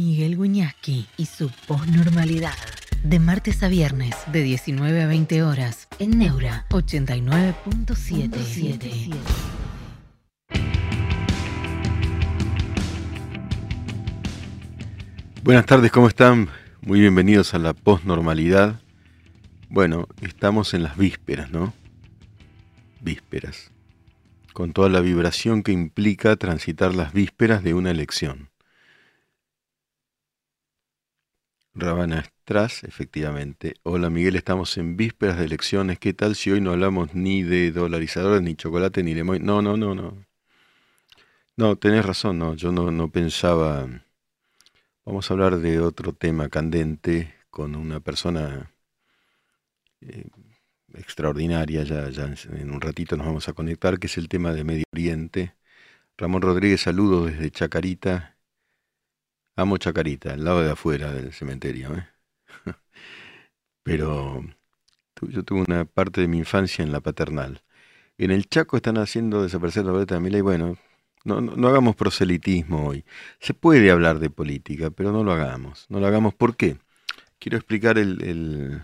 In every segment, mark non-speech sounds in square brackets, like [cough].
Miguel Guñasqui y su posnormalidad. De martes a viernes, de 19 a 20 horas, en Neura 89.77. Buenas tardes, ¿cómo están? Muy bienvenidos a la posnormalidad. Bueno, estamos en las vísperas, ¿no? Vísperas. Con toda la vibración que implica transitar las vísperas de una elección. Rabana Estras, efectivamente. Hola Miguel, estamos en vísperas de elecciones. ¿Qué tal si hoy no hablamos ni de dolarizadores, ni chocolate, ni limón? No, no, no, no. No, tenés razón, no. Yo no, no pensaba. Vamos a hablar de otro tema candente con una persona eh, extraordinaria. Ya, ya en un ratito nos vamos a conectar, que es el tema de Medio Oriente. Ramón Rodríguez, saludos desde Chacarita. Amo Chacarita, al lado de afuera del cementerio. ¿eh? [laughs] Pero yo tuve una parte de mi infancia en la paternal. En el Chaco están haciendo desaparecer la boleta de Mila y bueno, no, no, hagamos proselitismo hoy. Se puede hablar de política, pero no lo hagamos. No lo hagamos. ¿Por qué? Quiero explicar el...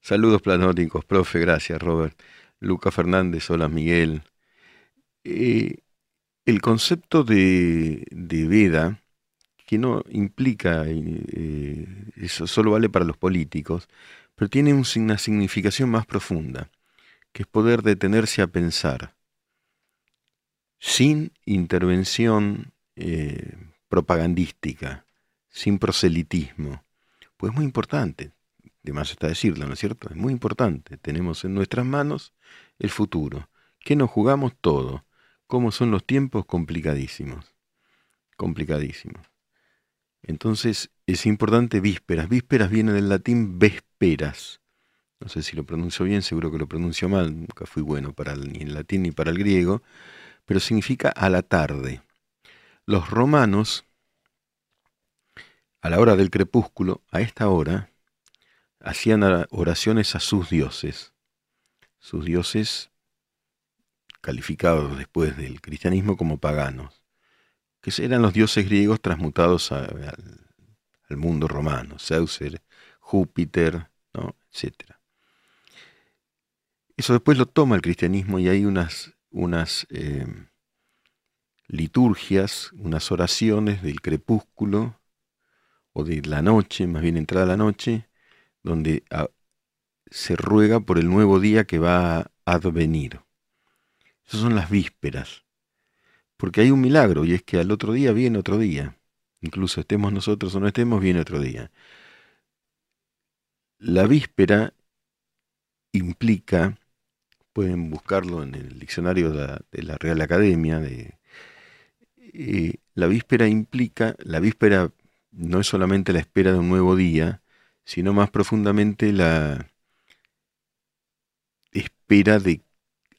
Saludos planóticos, profe, gracias Robert. Luca Fernández, hola Miguel. Eh, el concepto de, de que no implica, eh, eso solo vale para los políticos, pero tiene una significación más profunda, que es poder detenerse a pensar sin intervención eh, propagandística, sin proselitismo. Pues es muy importante, de más está decirlo, ¿no es cierto? Es muy importante. Tenemos en nuestras manos el futuro. ¿Qué nos jugamos todo? ¿Cómo son los tiempos? Complicadísimos. Complicadísimos. Entonces es importante vísperas. Vísperas viene del latín vesperas. No sé si lo pronuncio bien, seguro que lo pronuncio mal. Nunca fui bueno para ni el latín ni para el griego. Pero significa a la tarde. Los romanos, a la hora del crepúsculo, a esta hora, hacían oraciones a sus dioses. Sus dioses calificados después del cristianismo como paganos que eran los dioses griegos transmutados al, mundo romano, Zeus, Júpiter, ¿no? etc. Eso después lo toma el cristianismo y hay unas, unas eh, liturgias, unas oraciones del crepúsculo o de la noche, más bien entrada la noche, donde ah, se ruega por el nuevo día que va a advenir. Esas son las vísperas. Porque hay un milagro y es que al otro día viene otro día. Incluso estemos nosotros o no estemos, viene otro día. La víspera implica, pueden buscarlo en el diccionario de la, Real Academia, de, eh, la víspera implica, la víspera no es solamente la espera de un nuevo día, sino más profundamente la espera de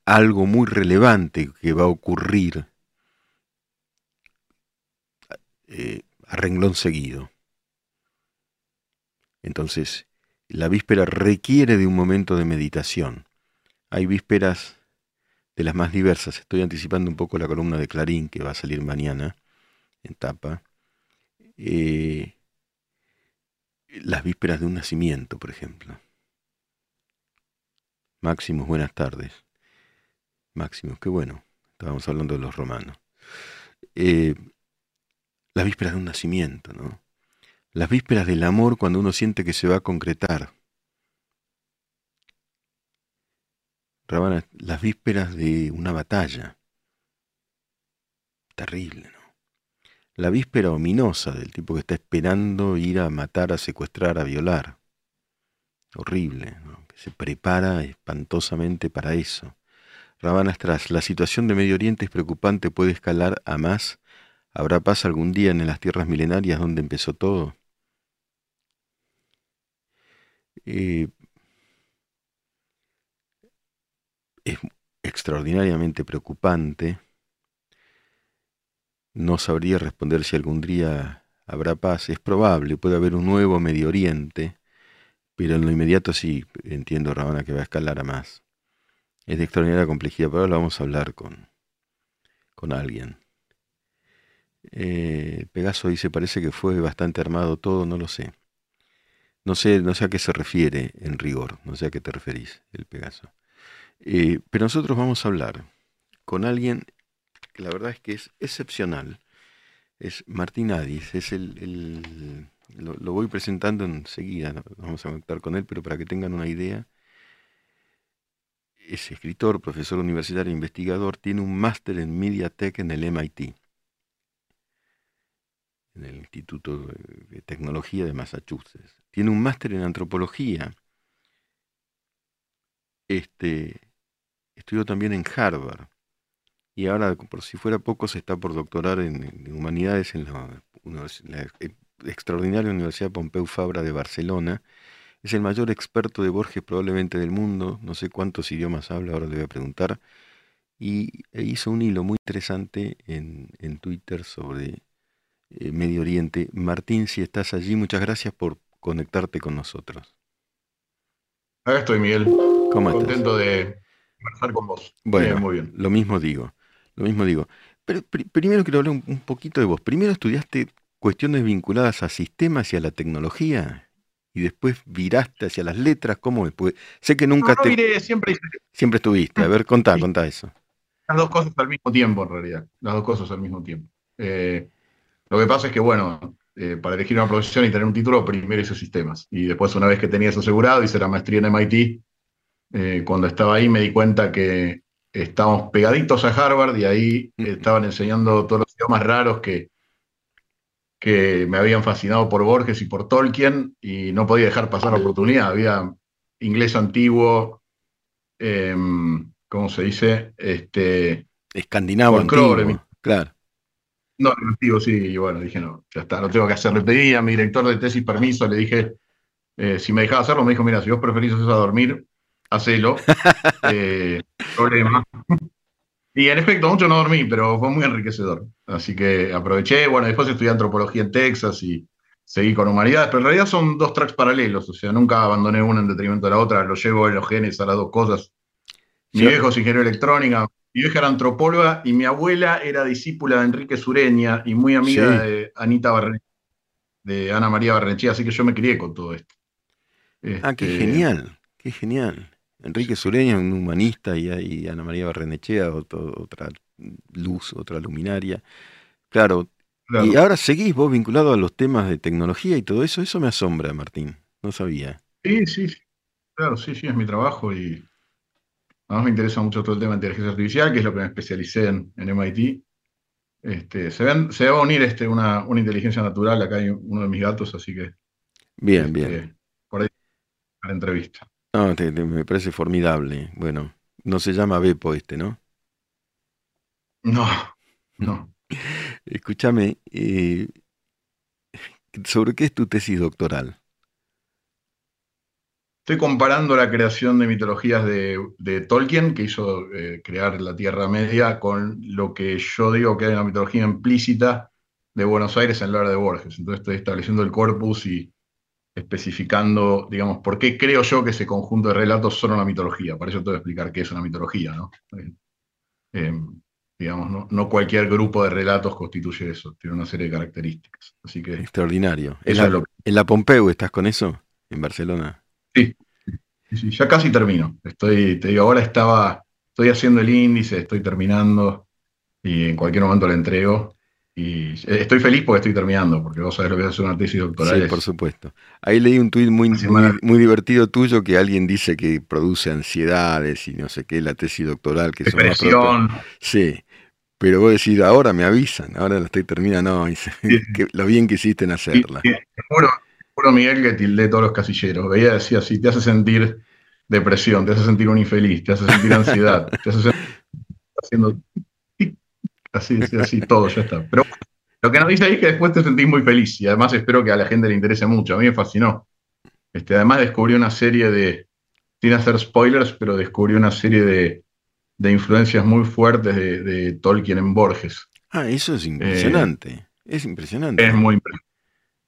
algo muy relevante que va a ocurrir eh, a renglón seguido. Entonces, la víspera requiere de un momento de meditación. Hay vísperas de las más diversas. Estoy anticipando un poco la columna de Clarín que va a salir mañana en tapa. Eh, las vísperas de un nacimiento, por ejemplo. Máximos, buenas tardes. Máximos, qué bueno. Estábamos hablando de los romanos. Eh, las vísperas de un nacimiento, ¿no? Las vísperas del amor cuando uno siente que se va a concretar. Rabana, las vísperas de una batalla. Terrible, ¿no? La víspera ominosa del tipo que está esperando ir a matar, a secuestrar, a violar. Horrible, ¿no? que se prepara espantosamente para eso. Rabana Estras, la situación de Medio Oriente es preocupante, puede escalar a más ¿Habrá paz algún día en las tierras milenarias donde empezó todo? Eh, es extraordinariamente preocupante. No sabría responder si algún día habrá paz. Es probable, puede haber un nuevo Medio Oriente, pero en lo inmediato sí entiendo, Rabana, que va a escalar a más. Es de extraordinaria complejidad, pero ahora vamos a hablar con, con alguien. Eh, Pegaso dice, parece que fue bastante armado todo, no lo sé. No sé, no sé a qué se refiere en rigor, no sé a qué te referís, el Pegaso. Eh, pero nosotros vamos a hablar con alguien que la verdad es que es excepcional. Es Martín Adis, es el, lo, voy presentando enseguida, vamos a conectar con él, pero para que tengan una idea, es escritor, profesor universitario, investigador, tiene un máster en MediaTek en el MIT en el Instituto de Tecnología de Massachusetts. Tiene un máster en antropología. Este, estudió también en Harvard. Y ahora, por si fuera poco, se está por doctorar en, humanidades en la, la, extraordinaria Universidad Pompeu Fabra de Barcelona. Es el mayor experto de Borges probablemente del mundo. No sé cuántos idiomas habla, ahora le voy a preguntar. Y e hizo un hilo muy interesante en, en Twitter sobre eh, Medio Oriente. Martín, si estás allí, muchas gracias por conectarte con nosotros. Acá estoy, Miguel. ¿Cómo Contento de conversar con vos. Bueno, muy bien. Lo mismo digo, lo mismo digo. Pero primero quiero hablar un, poquito de vos. Primero estudiaste cuestiones vinculadas a sistemas y a la tecnología y después viraste hacia las letras. ¿Cómo después? Sé que nunca te... siempre... Siempre estuviste. A ver, contá, contá eso. Las dos cosas al mismo tiempo, en realidad. Las dos cosas al mismo tiempo. Eh, lo que pasa es que, bueno, eh, para elegir una profesión y tener un título, primero hice sistemas. Y después, una vez que tenía eso asegurado, hice la maestría en MIT. Eh, cuando estaba ahí me di cuenta que estábamos pegaditos a Harvard y ahí estaban enseñando todos los idiomas raros que, que me habían fascinado por Borges y por Tolkien y no podía dejar pasar la oportunidad. Había inglés antiguo, em, ¿cómo se dice? Este, Escandinavo antiguo, claro. No, digo, sí, y bueno, dije, no, ya está, lo tengo que hacer. Le pedí a mi director de tesis permiso, le dije, eh, si me dejaba hacerlo, me dijo, mira, si vos preferís eso a dormir, hacelo. [laughs] eh, problema. Y en efecto, mucho no dormí, pero fue muy enriquecedor. Así que aproveché, bueno, después estudié antropología en Texas y seguí con humanidades, pero en realidad son dos tracks paralelos, o sea, nunca abandoné una en detrimento de la otra, lo llevo en los genes a las dos cosas. Mi viejo es ingeniero electrónica, mi vieja era antropóloga y mi abuela era discípula de Enrique Sureña y muy amiga de Anita Barrenechea, de Ana María Barrenechea, así que yo me crié con todo esto. ah, qué este, genial, qué genial. Enrique Sureña, un humanista, y, Ana María Barrenechea, otra luz, otra luminaria. Claro. Y ahora seguís vos vinculado a los temas de tecnología y todo eso, eso me asombra, Martín. No sabía. Sí, sí, claro, sí, sí, es mi trabajo y Además me interesa mucho todo el tema de inteligencia artificial, que es lo que me especialicé en, MIT. Este, se, se, va a unir este, una, inteligencia natural, acá hay uno de mis gatos, así que... Bien, este, bien. Por ahí, la entrevista. No, me parece formidable. Bueno, no se llama Bepo este, ¿no? No, no. [laughs] Escúchame, eh, ¿sobre qué es tu tesis doctoral? Estoy comparando la creación de mitologías de, Tolkien, que hizo eh, crear la Tierra Media, con lo que yo digo que hay una mitología implícita de Buenos Aires en la obra de Borges. Entonces estoy estableciendo el corpus y especificando, digamos, por qué creo yo que ese conjunto de relatos son una mitología. Para eso te voy a explicar qué es una mitología, ¿no? Eh, em, digamos, no, cualquier grupo de relatos constituye eso, tiene una serie de características. Así que, Extraordinario. ¿En la, ¿En la Pompeu estás con eso? ¿En Barcelona? Sí, ya casi termino. Estoy, te digo, ahora estaba, estoy haciendo el índice, estoy terminando y en cualquier momento lo entrego. Y estoy feliz porque estoy terminando, porque vos sabés lo que es hacer una tesis doctoral. Sí, por supuesto. Ahí leí un tuit muy, muy, divertido tuyo que alguien dice que produce ansiedades y no sé qué, la tesis doctoral. que Depresión. Sí, pero vos decís, ahora me avisan, ahora la estoy terminando, no, [laughs] lo bien que hiciste en hacerla. Sí, Puro Miguel que tildé todos los casilleros. Veía, decía, si te hace sentir depresión, te hace sentir un infeliz, te hace sentir ansiedad, [laughs] te hace sentir haciendo así, así, todo, ya está. Pero lo que nos dice ahí es que después te sentís muy feliz y además espero que a la gente le interese mucho. A mí me fascinó. Este, además descubrí una serie de, sin hacer spoilers, pero descubrí una serie de, influencias muy fuertes de, Tolkien en Borges. Ah, eso es impresionante. es impresionante. Es muy,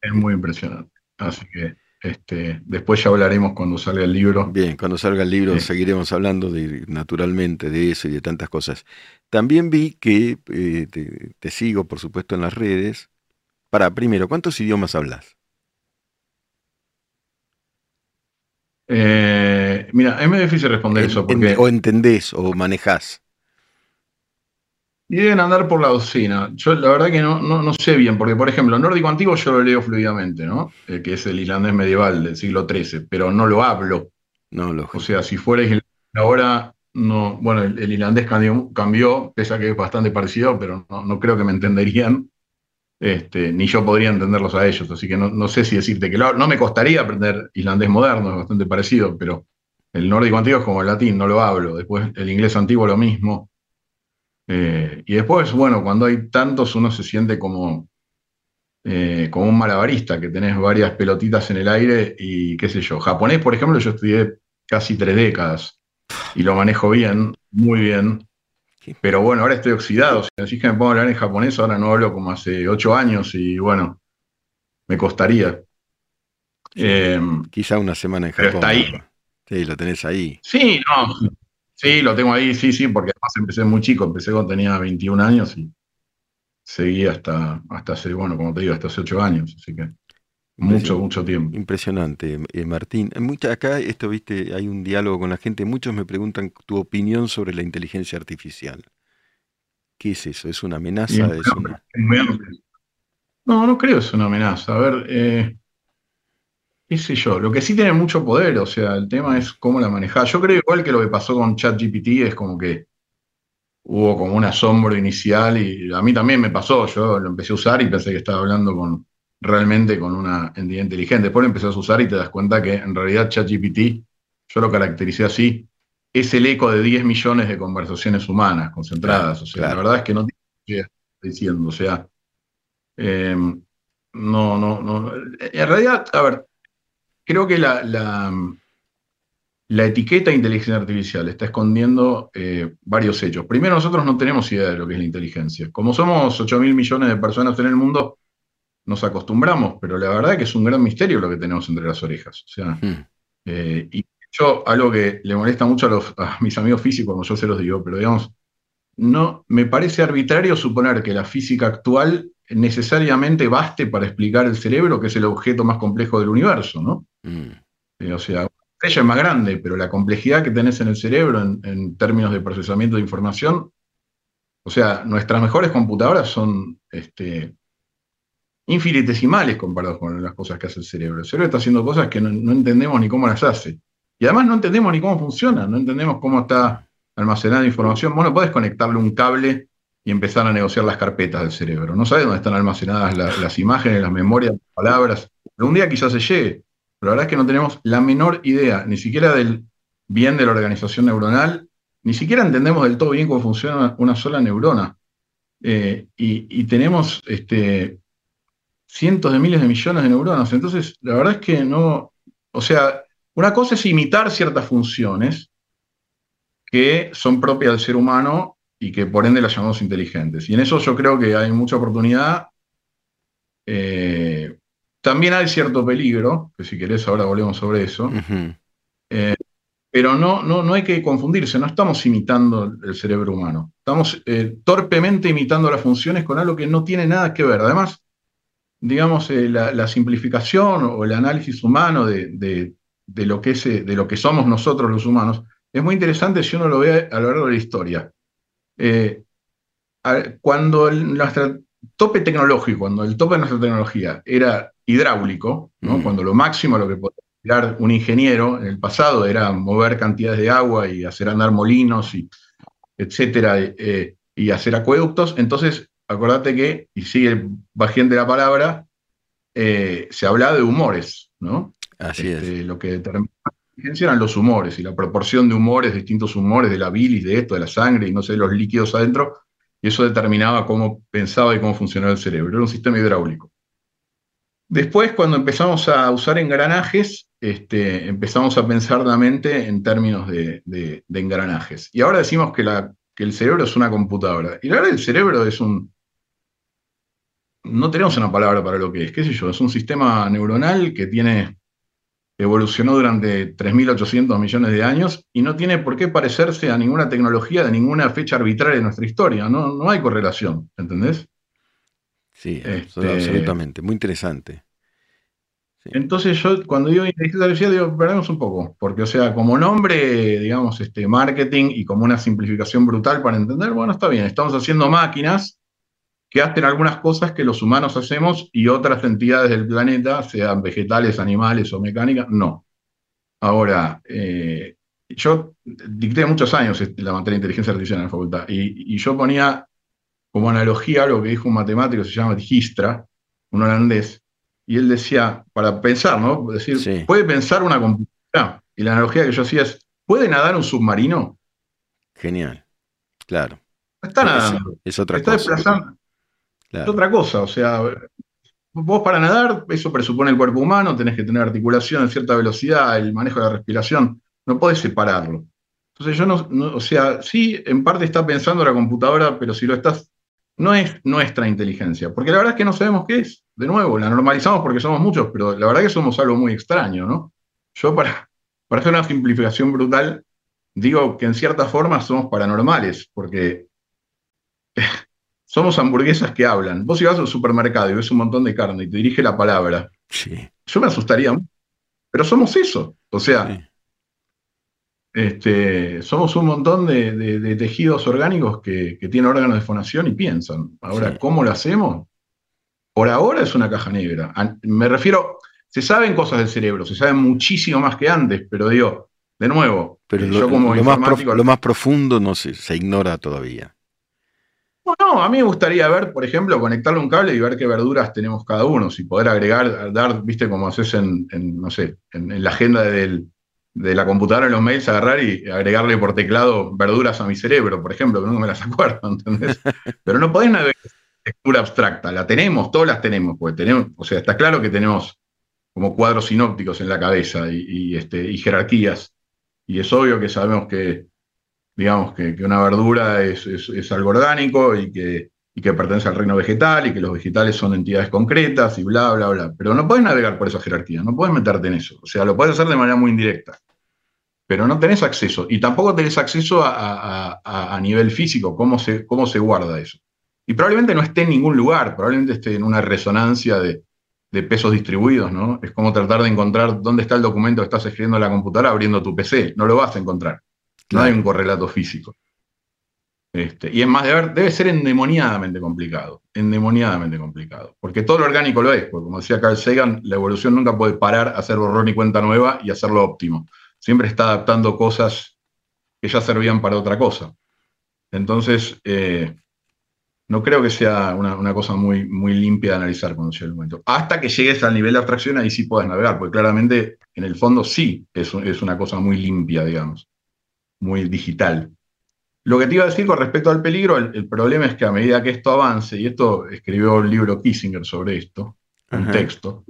es muy impresionante. Así que este, después ya hablaremos cuando salga el libro. Bien, cuando salga el libro seguiremos hablando de, naturalmente de eso y de tantas cosas. También vi que eh, te, sigo, por supuesto, en las redes. Para, primero, ¿cuántos idiomas hablas? Eh, mira, es muy difícil responder eso. Porque... o entendés o manejás. Y deben andar por la docena. Yo la verdad que no, no, sé bien, porque por ejemplo, nórdico antiguo yo lo leo fluidamente, ¿no? Eh, que es el irlandés medieval del siglo XIII, pero no lo hablo. No lo O sea, si fuera ahora, no, bueno, el, irlandés cambió, cambió, pese a que es bastante parecido, pero no, creo que me entenderían. Este, ni yo podría entenderlos a ellos, así que no, sé si decirte que no me costaría aprender irlandés moderno, es bastante parecido, pero el nórdico antiguo es como el latín, no lo hablo. Después el inglés antiguo lo mismo. Eh, y después, bueno, cuando hay tantos uno se siente como, eh, como un malabarista, que tenés varias pelotitas en el aire y qué sé yo. Japonés, por ejemplo, yo estudié casi tres décadas y lo manejo bien, muy bien. Pero bueno, ahora estoy oxidado. Si decís que me pongo a hablar en japonés, ahora no hablo como hace ocho años y bueno, me costaría. Eh, Quizá una semana en Japón. Pero está ahí. Sí, lo tenés ahí. Sí, no, Sí, lo tengo ahí, sí, sí, porque además empecé muy chico, empecé cuando tenía 21 años y seguí hasta, hasta hace, bueno, como te digo, hasta hace 8 años, así que mucho, mucho tiempo. Impresionante, eh, Martín. Mucha, acá, esto, viste, hay un diálogo con la gente, muchos me preguntan tu opinión sobre la inteligencia artificial. ¿Qué es eso? ¿Es una amenaza? No, no creo que es una amenaza. A ver, eh, qué sé yo, lo que sí tiene mucho poder, o sea, el tema es cómo la manejar. Yo creo igual que lo que pasó con ChatGPT es como que hubo como un asombro inicial y a mí también me pasó, yo lo empecé a usar y pensé que estaba hablando con realmente con una entidad inteligente. Después lo empecé a usar y te das cuenta que en realidad ChatGPT, yo lo caractericé así, es el eco de 10 millones de conversaciones humanas concentradas. O sea, la verdad es que no tiene diciendo, o sea, eh, no, no, no. En realidad, a ver, creo que la, la, etiqueta inteligencia artificial está escondiendo eh, varios hechos. Primero, nosotros no tenemos idea de lo que es la inteligencia. Como somos 8 mil millones de personas en el mundo, nos acostumbramos, pero la verdad es que es un gran misterio lo que tenemos entre las orejas. O sea, eh, y yo, algo que le molesta mucho a, los, a mis amigos físicos, como yo se los digo, pero digamos, no, me parece arbitrario suponer que la física actual necesariamente baste para explicar el cerebro, que es el objeto más complejo del universo, ¿no? Mm. Eh, o sea, ella es más grande, pero la complejidad que tenés en el cerebro en, términos de procesamiento de información, o sea, nuestras mejores computadoras son este, infinitesimales comparadas con las cosas que hace el cerebro. El cerebro está haciendo cosas que no, no entendemos ni cómo las hace. Y además no entendemos ni cómo funciona, no entendemos cómo está almacenada información. Vos no podés conectarle un cable y empezar a negociar las carpetas del cerebro. No sabes dónde están almacenadas las imágenes, las memorias, las palabras. Algún día quizás se llegue, pero la verdad es que no tenemos la menor idea, ni siquiera del bien de la organización neuronal, ni siquiera entendemos del todo bien cómo funciona una sola neurona. Eh, y, tenemos este, cientos de miles de millones de neuronas. Entonces, la verdad es que no, o sea, una cosa es imitar ciertas funciones que son propias del ser humano y que por ende las llamamos inteligentes. Y en eso yo creo que hay mucha oportunidad. Eh, también hay cierto peligro, que si querés ahora volvemos sobre eso. Eh, pero no, no, no hay que confundirse, no estamos imitando el cerebro humano. Estamos eh, torpemente imitando las funciones con algo que no tiene nada que ver. Además, digamos, la, simplificación o el análisis humano de, lo que es, de lo que somos nosotros los humanos es muy interesante si uno lo ve a lo largo de la historia. Eh, cuando el, nuestro tope tecnológico, cuando el tope de nuestra tecnología era hidráulico, mm. cuando lo máximo lo que podía hacer un ingeniero en el pasado era mover cantidades de agua y hacer andar molinos, y, etcétera, eh, y hacer acueductos, entonces acordate que, y sigue bajando la palabra, eh, se hablaba de humores, ¿no? Así este, es. Lo que determina eran los humores y la proporción de humores, distintos humores, de la bilis, de esto, de la sangre y no sé, los líquidos adentro, y eso determinaba cómo pensaba y cómo funcionaba el cerebro. Era un sistema hidráulico. Después, cuando empezamos a usar engranajes, este, empezamos a pensar la mente en términos de, engranajes. Y ahora decimos que, el cerebro es una computadora. Y la el cerebro es un, no tenemos una palabra para lo que es, qué sé yo, es un sistema neuronal que tiene evolucionó durante 3.800 millones de años y no tiene por qué parecerse a ninguna tecnología de ninguna fecha arbitraria de nuestra historia. No, no hay correlación, ¿entendés? Sí, este, absolutamente. Muy interesante. Entonces yo cuando digo inteligencia artificial digo, perdemos un poco, porque o sea, como nombre, digamos, este marketing y como una simplificación brutal para entender, bueno, está bien, estamos haciendo máquinas que hacen algunas cosas que los humanos hacemos y otras entidades del planeta, sean vegetales, animales o mecánicas, no. Ahora, eh, yo dicté muchos años este, la materia de inteligencia artificial en la facultad y, yo ponía como analogía lo que dijo un matemático, se llama Dijkstra, un holandés, y él decía, para pensar, ¿no? decir, puede pensar una computadora. Y la analogía que yo hacía es, ¿puede nadar un submarino? Genial, claro. está nadando. Es, otra está cosa. desplazando. Es otra cosa, o sea, vos para nadar, eso presupone el cuerpo humano, tenés que tener articulación en cierta velocidad, el manejo de la respiración, no podés separarlo. Entonces yo no, o sea, sí, en parte está pensando la computadora, pero si lo estás, no es nuestra inteligencia, porque la verdad es que no sabemos qué es. De nuevo, la normalizamos porque somos muchos, pero la verdad es que somos algo muy extraño, ¿no? Yo para, para hacer una simplificación brutal, digo que en cierta forma somos paranormales, porque somos hamburguesas que hablan. Vos ibas al supermercado y ves un montón de carne y te dirige la palabra. Sí. Yo me asustaría, pero somos eso. O sea, este, somos un montón de, tejidos orgánicos que, tienen órganos de fonación y piensan. Ahora, ¿cómo lo hacemos? Por ahora es una caja negra. Me refiero, se saben cosas del cerebro, se saben muchísimo más que antes, pero digo, de nuevo, pero yo como lo, más lo más profundo no se, se ignora todavía. No, a mí me gustaría ver, por ejemplo, conectarle un cable y ver qué verduras tenemos cada uno, si poder agregar, dar, viste, como haces en, no sé, en, la agenda de la computadora en los mails, agarrar y agregarle por teclado verduras a mi cerebro, por ejemplo, que no me las [laughs] acuerdo, ¿entendés? Pero no podés navegar textura abstracta, la tenemos, todas las tenemos, porque tenemos, o sea, está claro que tenemos como cuadros sinópticos en la cabeza y, este, y jerarquías, y es obvio que sabemos que digamos, que, una verdura es, algo orgánico y que, pertenece al reino vegetal y que los vegetales son entidades concretas y bla, bla, bla. Pero no puedes navegar por esa jerarquía, no puedes meterte en eso. O sea, lo puedes hacer de manera muy indirecta. Pero no tenés acceso. Y tampoco tenés acceso a, nivel físico, cómo se, cómo se guarda eso. Y probablemente no esté en ningún lugar, probablemente esté en una resonancia de, de pesos distribuidos, ¿no? Es como tratar de encontrar dónde está el documento que estás escribiendo en la computadora abriendo tu PC. No lo vas a encontrar. No hay un correlato físico. Este, y es más, debe, debe ser endemoniadamente complicado, endemoniadamente complicado, porque todo lo orgánico lo es, porque como decía Carl Sagan, la evolución nunca puede parar, hacer borrón y cuenta nueva y hacerlo óptimo. Siempre está adaptando cosas que ya servían para otra cosa. Entonces, eh, no creo que sea una, cosa muy, muy limpia de analizar cuando llegue el momento. Hasta que llegues al nivel de abstracción, ahí sí puedes navegar, porque claramente en el fondo sí es, es una cosa muy limpia, digamos muy digital. Lo que te iba a decir con respecto al peligro, el, problema es que a medida que esto avance, y esto escribió el libro Kissinger sobre esto, un texto,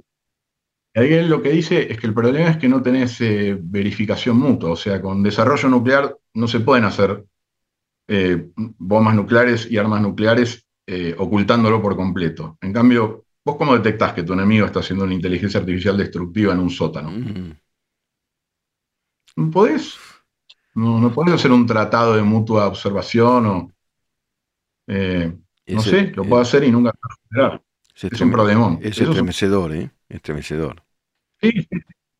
ahí lo que dice es que el problema es que no tenés eh, verificación mutua, o sea, con desarrollo nuclear no se pueden hacer eh, bombas nucleares y armas nucleares eh, ocultándolo por completo. En cambio, ¿vos cómo detectás que tu enemigo está haciendo una inteligencia artificial destructiva en un sótano? ¿No ¿Podés? No, no puedes hacer un tratado de mutua observación o. Eh, no sé, lo puedo hacer y nunca lo Es, un problemón. Es estremecedor, ¿eh? Estremecedor. Sí,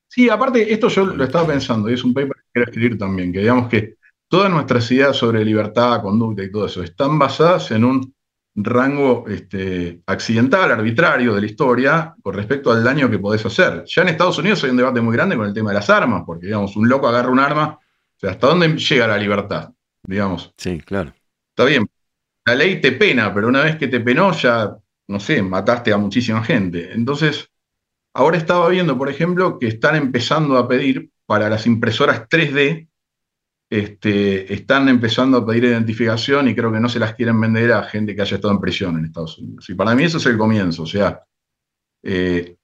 sí, aparte, esto yo lo estaba pensando, y es un paper que quiero escribir también, que digamos que todas nuestras ideas sobre libertad, conducta y todo eso están basadas en un rango este, accidental, arbitrario de la historia con respecto al daño que podés hacer. Ya en Estados Unidos hay un debate muy grande con el tema de las armas, porque digamos, un loco agarra un arma o sea, ¿hasta dónde llega la libertad? Digamos. Sí, claro. Está bien. La ley te pena, pero una vez que te penó, ya, no sé, mataste a muchísima gente. Entonces, ahora estaba viendo, por ejemplo, que están empezando a pedir para las impresoras 3D, este, están empezando a pedir identificación y creo que no se las quieren vender a gente que haya estado en prisión en Estados Unidos. Y para mí eso es el comienzo. O sea, eh,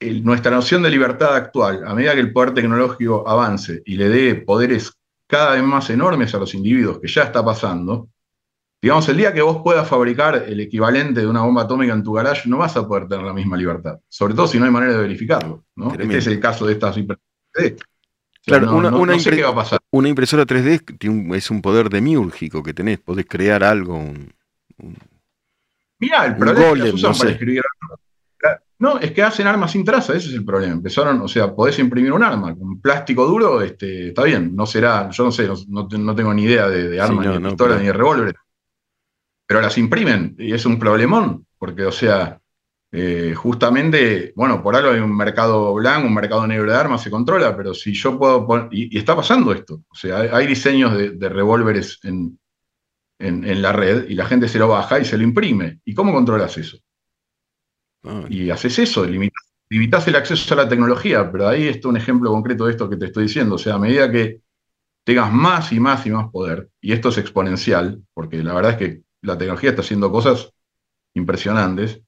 nuestra noción de libertad actual, a medida que el poder tecnológico avance y le dé poderes cada vez más enormes a los individuos, que ya está pasando, digamos, el día que vos puedas fabricar el equivalente de una bomba atómica en tu garage, no vas a poder tener la misma libertad. Sobre todo si no hay manera de verificarlo. ¿no? Este es el caso de estas impresoras Claro, una, una, sé qué va a pasar. una, impresora 3D es un poder demiúrgico que tenés, podés crear algo. Un, Mira, el problema es que usan para escribir no, es que hacen armas sin traza, ese es el problema. Empezaron, o sea, podés imprimir un arma con plástico duro, este, está bien, no será, yo no sé, no, tengo ni idea de, armas, ni de pistolas, ni de revólveres. Pero las imprimen y es un problemón, porque, o sea, eh, justamente, bueno, por algo hay un mercado blanco, un mercado negro de armas, se controla, pero si yo puedo poner, y, está pasando esto, o sea, hay, diseños de, revólveres en, en la red y la gente se lo baja y se lo imprime. ¿Y cómo controlas eso? Y haces eso, limitas, el acceso a la tecnología, pero ahí está un ejemplo concreto de esto que te estoy diciendo. O sea, a medida que tengas más y más y más poder, y esto es exponencial, porque la verdad es que la tecnología está haciendo cosas impresionantes,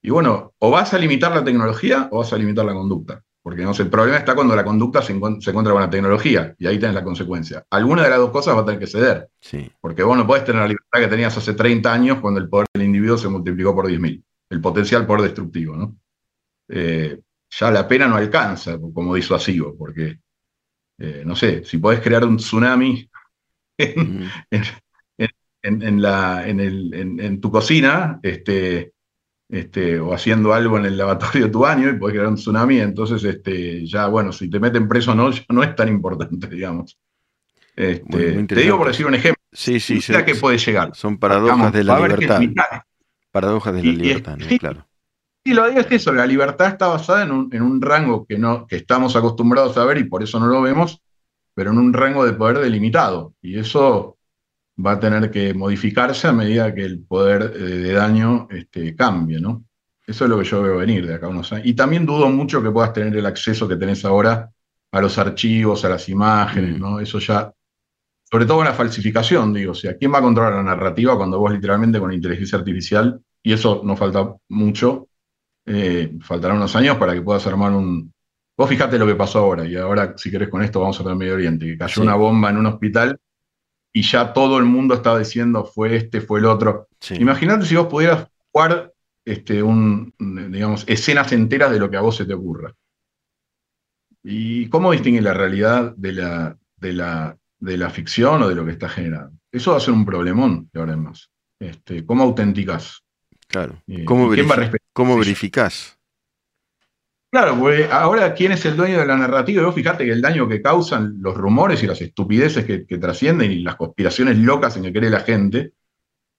y bueno, o vas a limitar la tecnología o vas a limitar la conducta. Porque no sé, el problema está cuando la conducta se, encuentra con la tecnología, y ahí tenés la consecuencia. Alguna de las dos cosas va a tener que ceder. Sí. Porque vos no podés tener la libertad que tenías hace 30 años cuando el poder del individuo se multiplicó por 10.000 el potencial por destructivo, ¿no? Eh, ya la pena no alcanza como disuasivo, porque, eh, no sé, si podés crear un tsunami [laughs] en, la, en, tu cocina, este, este, o haciendo algo en el lavatorio de tu baño y podés crear un tsunami, entonces este, ya, bueno, si te meten preso no, no es tan importante, [laughs] digamos. Este, te digo por decir un ejemplo. Sí, sí, sí. que puede llegar. Son paradojas de la libertad. Paradojas de la libertad, claro. Sí, lo digo es eso, la libertad está basada en un, rango que, no, que estamos acostumbrados a ver y por eso no lo vemos, pero en un rango de poder delimitado. Y eso va a tener que modificarse a medida que el poder eh, de daño este, cambie, ¿no? Eso es lo que yo veo venir de acá a unos años. Y también dudo mucho que puedas tener el acceso que tenés ahora a los archivos, a las imágenes, mm. ¿no? Eso ya sobre todo en la falsificación, digo, o sea, ¿quién va a controlar la narrativa cuando vos literalmente con inteligencia artificial, y eso no falta mucho, eh, faltarán unos años para que puedas armar un... Vos fijate lo que pasó ahora, y ahora si querés con esto vamos a ver Medio Oriente, que cayó una bomba en un hospital y ya todo el mundo estaba diciendo fue este, fue el otro. Imagínate si vos pudieras jugar este, un, digamos, escenas enteras de lo que a vos se te ocurra. ¿Y cómo distingue la realidad de la, de la, de la ficción o de lo que está generando. Eso va a ser un problemón de ahora en más. Este, ¿Cómo autenticas? Claro. ¿Cómo, ¿Cómo verificás? Claro, pues ahora, ¿quién es el dueño de la narrativa? Y vos fíjate que el daño que causan los rumores y las estupideces que, trascienden y las conspiraciones locas en que cree la gente,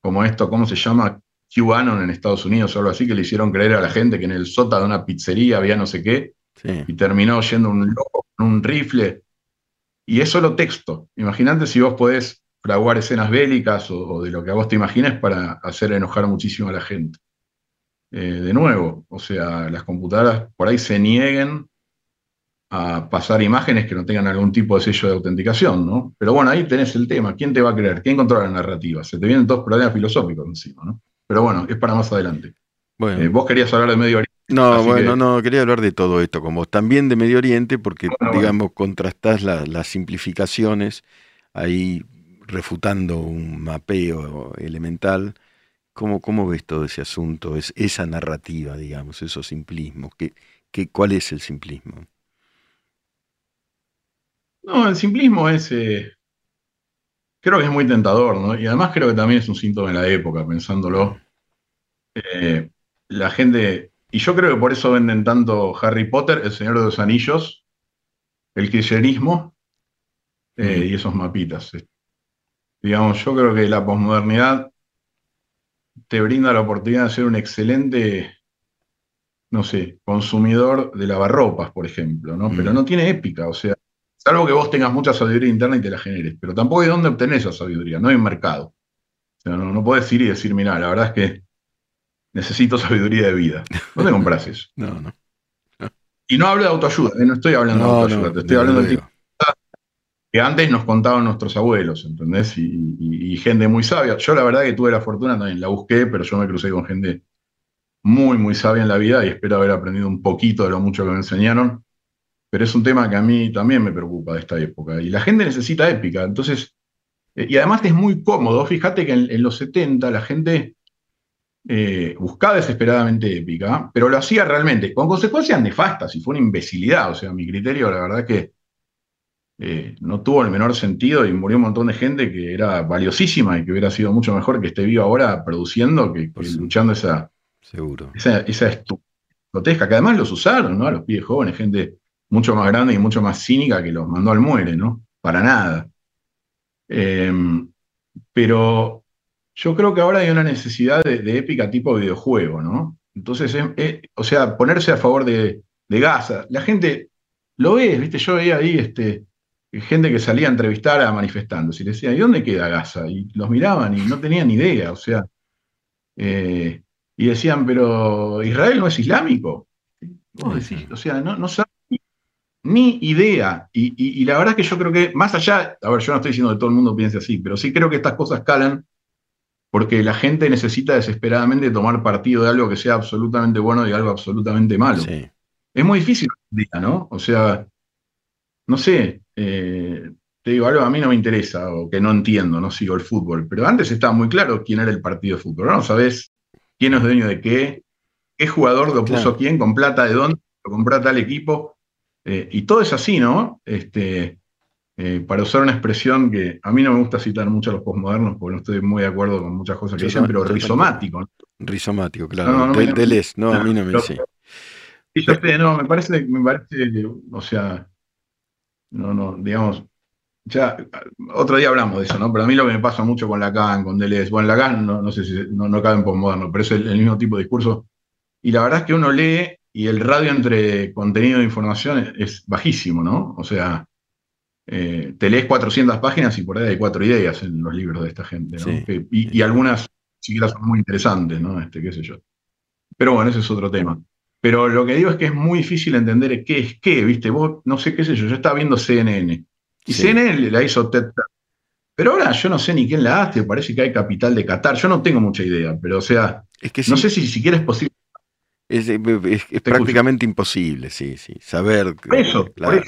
como esto, ¿cómo se llama? QAnon en Estados Unidos o algo así, que le hicieron creer a la gente que en el sótano de una pizzería había no sé qué, y terminó yendo un loco con un rifle y es solo texto. Imagínate si vos podés fraguar escenas bélicas o, de lo que a vos te imagines para hacer enojar muchísimo a la gente. Eh, de nuevo, o sea, las computadoras por ahí se nieguen a pasar imágenes que no tengan algún tipo de sello de autenticación, ¿no? Pero bueno, ahí tenés el tema. ¿Quién te va a creer? ¿Quién controla la narrativa? Se te vienen dos problemas filosóficos encima, ¿no? Pero bueno, es para más adelante. Bueno. Eh, vos querías hablar de Medio No, bueno, no, quería hablar de todo esto con vos. También de Medio Oriente, porque, digamos, contrastás las simplificaciones ahí refutando un mapeo elemental. ¿Cómo, ¿Cómo, ves todo ese asunto, es, esa narrativa, digamos, esos simplismos? ¿Qué, qué, cuál es el simplismo? No, el simplismo es. Eh, creo que es muy tentador, ¿no? Y además creo que también es un síntoma de la época, pensándolo. Eh, la gente y yo creo que por eso venden tanto Harry Potter, El Señor de los Anillos, el kirchnerismo eh, y esos mapitas. Digamos, yo creo que la posmodernidad te brinda la oportunidad de ser un excelente, no sé, consumidor de lavarropas, por ejemplo, ¿no? Pero no tiene épica, o sea, salvo que vos tengas mucha sabiduría interna y te la generes, pero tampoco hay dónde obtener esa sabiduría, no hay mercado. O sea, no, no puedes ir y decir, mira, la verdad es que necesito sabiduría de vida. No te compras [laughs] eso. no, no, Y no hablo de autoayuda, eh, no estoy hablando de autoayuda, te estoy hablando de que antes nos contaban nuestros abuelos, ¿entendés? Y, gente muy sabia. Yo la verdad que tuve la fortuna también, la busqué, pero yo me crucé con gente muy, muy sabia en la vida y espero haber aprendido un poquito de lo mucho que me enseñaron. Pero es un tema que a mí también me preocupa de esta época. Y la gente necesita épica. Entonces, Eh, y además es muy cómodo. Fíjate que en, los 70 la gente eh, buscaba desesperadamente épica, pero lo hacía realmente, con consecuencias nefastas, y fue una imbecilidad. O sea, mi criterio, la verdad que eh, no tuvo el menor sentido y murió un montón de gente que era valiosísima y que hubiera sido mucho mejor que esté vivo ahora produciendo que, luchando esa, Seguro. esa, esa que además los usaron, ¿no? A los pibes jóvenes, gente mucho más grande y mucho más cínica que los mandó al muere, ¿no? Para nada. Em, pero yo creo que ahora hay una necesidad de, épica tipo videojuego, ¿no? Entonces, o sea, ponerse a favor de, de Gaza. La gente lo ve, ¿viste? Yo veía ahí este, gente que salía a entrevistar a manifestantes y le decía, ¿y dónde queda Gaza? Y los miraban y no tenían ni idea, o sea, eh, y decían, pero Israel no es islámico. o sea, no, no saben ni idea. Y, la verdad es que yo creo que, más allá, a ver, yo no estoy diciendo que todo el mundo piense así, pero sí creo que estas cosas calan porque la gente necesita desesperadamente tomar partido de algo que sea absolutamente bueno y algo absolutamente malo. Es muy difícil, ¿no? O sea, no sé, eh, te digo algo, a mí no me interesa o que no entiendo, no sigo el fútbol, pero antes estaba muy claro quién era el partido de fútbol, ¿no? Sabes quién es dueño de qué, qué jugador lo puso quién, con plata de dónde, lo compró tal equipo, eh, y todo es así, ¿no? Este, eh, para usar una expresión que a mí no me gusta citar mucho a los postmodernos porque no estoy muy de acuerdo con muchas cosas que dicen, pero rizomático. Rizomático, claro. No, no, no, a mí no me dice. no, me parece, me parece, o sea, no, no, digamos, ya otro día hablamos de eso, ¿no? Pero a mí lo que me pasa mucho con Lacan, con Deleuze, bueno, Lacan no, no sé si no, no cabe en posmoderno, pero es el, mismo tipo de discurso. Y la verdad es que uno lee y el radio entre contenido e información es, bajísimo, ¿no? O sea, eh, te lees 400 páginas y por ahí hay cuatro ideas en los libros de esta gente, ¿no? y, y, algunas siquiera son muy interesantes, ¿no? Este, qué sé yo. Pero bueno, ese es otro tema. Pero lo que digo es que es muy difícil entender qué es qué, ¿viste? Vos, no sé qué sé yo, yo estaba viendo CNN. Y CNN la hizo Ted Pero ahora yo no sé ni quién la hace, parece que hay capital de Qatar. Yo no tengo mucha idea, pero o sea, es que no sé si siquiera es posible. Es, prácticamente imposible, sí, sí. Saber. Eso, claro.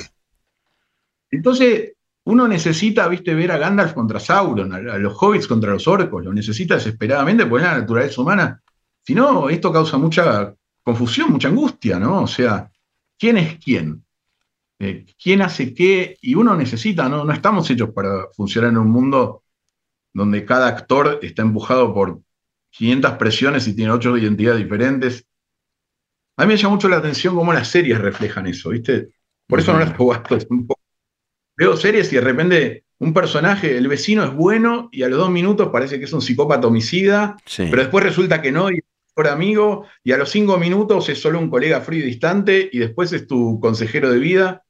Entonces, uno necesita, viste, ver a Gandalf contra Sauron, a, los hobbits contra los orcos, lo necesita desesperadamente porque es la naturaleza humana. Si no, esto causa mucha confusión, mucha angustia, ¿no? O sea, ¿quién es quién? Eh, ¿Quién hace qué? Y uno necesita, ¿no? No estamos hechos para funcionar en un mundo donde cada actor está empujado por 500 presiones y tiene ocho identidades diferentes. A mí me llama mucho la atención cómo las series reflejan eso, ¿viste? Por eso no las puedo [laughs] tampoco. Veo series y de repente un personaje, el vecino es bueno y a los dos minutos parece que es un psicópata homicida, pero después resulta que no y mejor amigo, y a los cinco minutos es solo un colega frío y distante, y después es tu consejero de vida.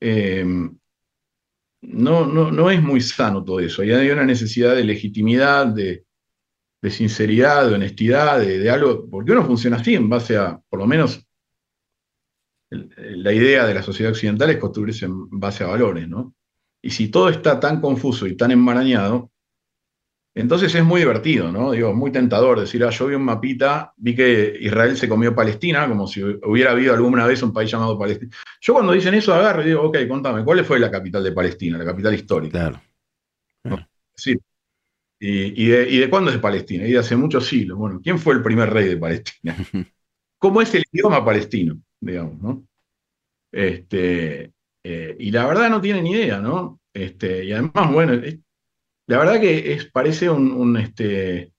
Em, no, no, no es muy sano todo eso. Y hay una necesidad de legitimidad, de, sinceridad, de honestidad, de, algo, porque uno funciona así en base a, por lo menos, la idea de la sociedad occidental es construirse en base a valores, ¿no? Y si todo está tan confuso y tan enmarañado, entonces es muy divertido, ¿no? Digo, muy tentador decir, ah, yo vi un mapita, vi que Israel se comió Palestina, como si hubiera habido alguna vez un país llamado Palestina. Yo cuando dicen eso agarro y digo, ok, contame, ¿cuál fue la capital de Palestina, la capital histórica? Claro. Sí. ¿Y, de, cuándo es Palestina? Y de hace muchos siglos. Bueno, ¿quién fue el primer rey de Palestina? [laughs] ¿Cómo es el idioma palestino? Digamos, ¿no? Este, eh, y la verdad no tienen ni idea, ¿no? Este, y además, bueno, la verdad que es, parece un, este,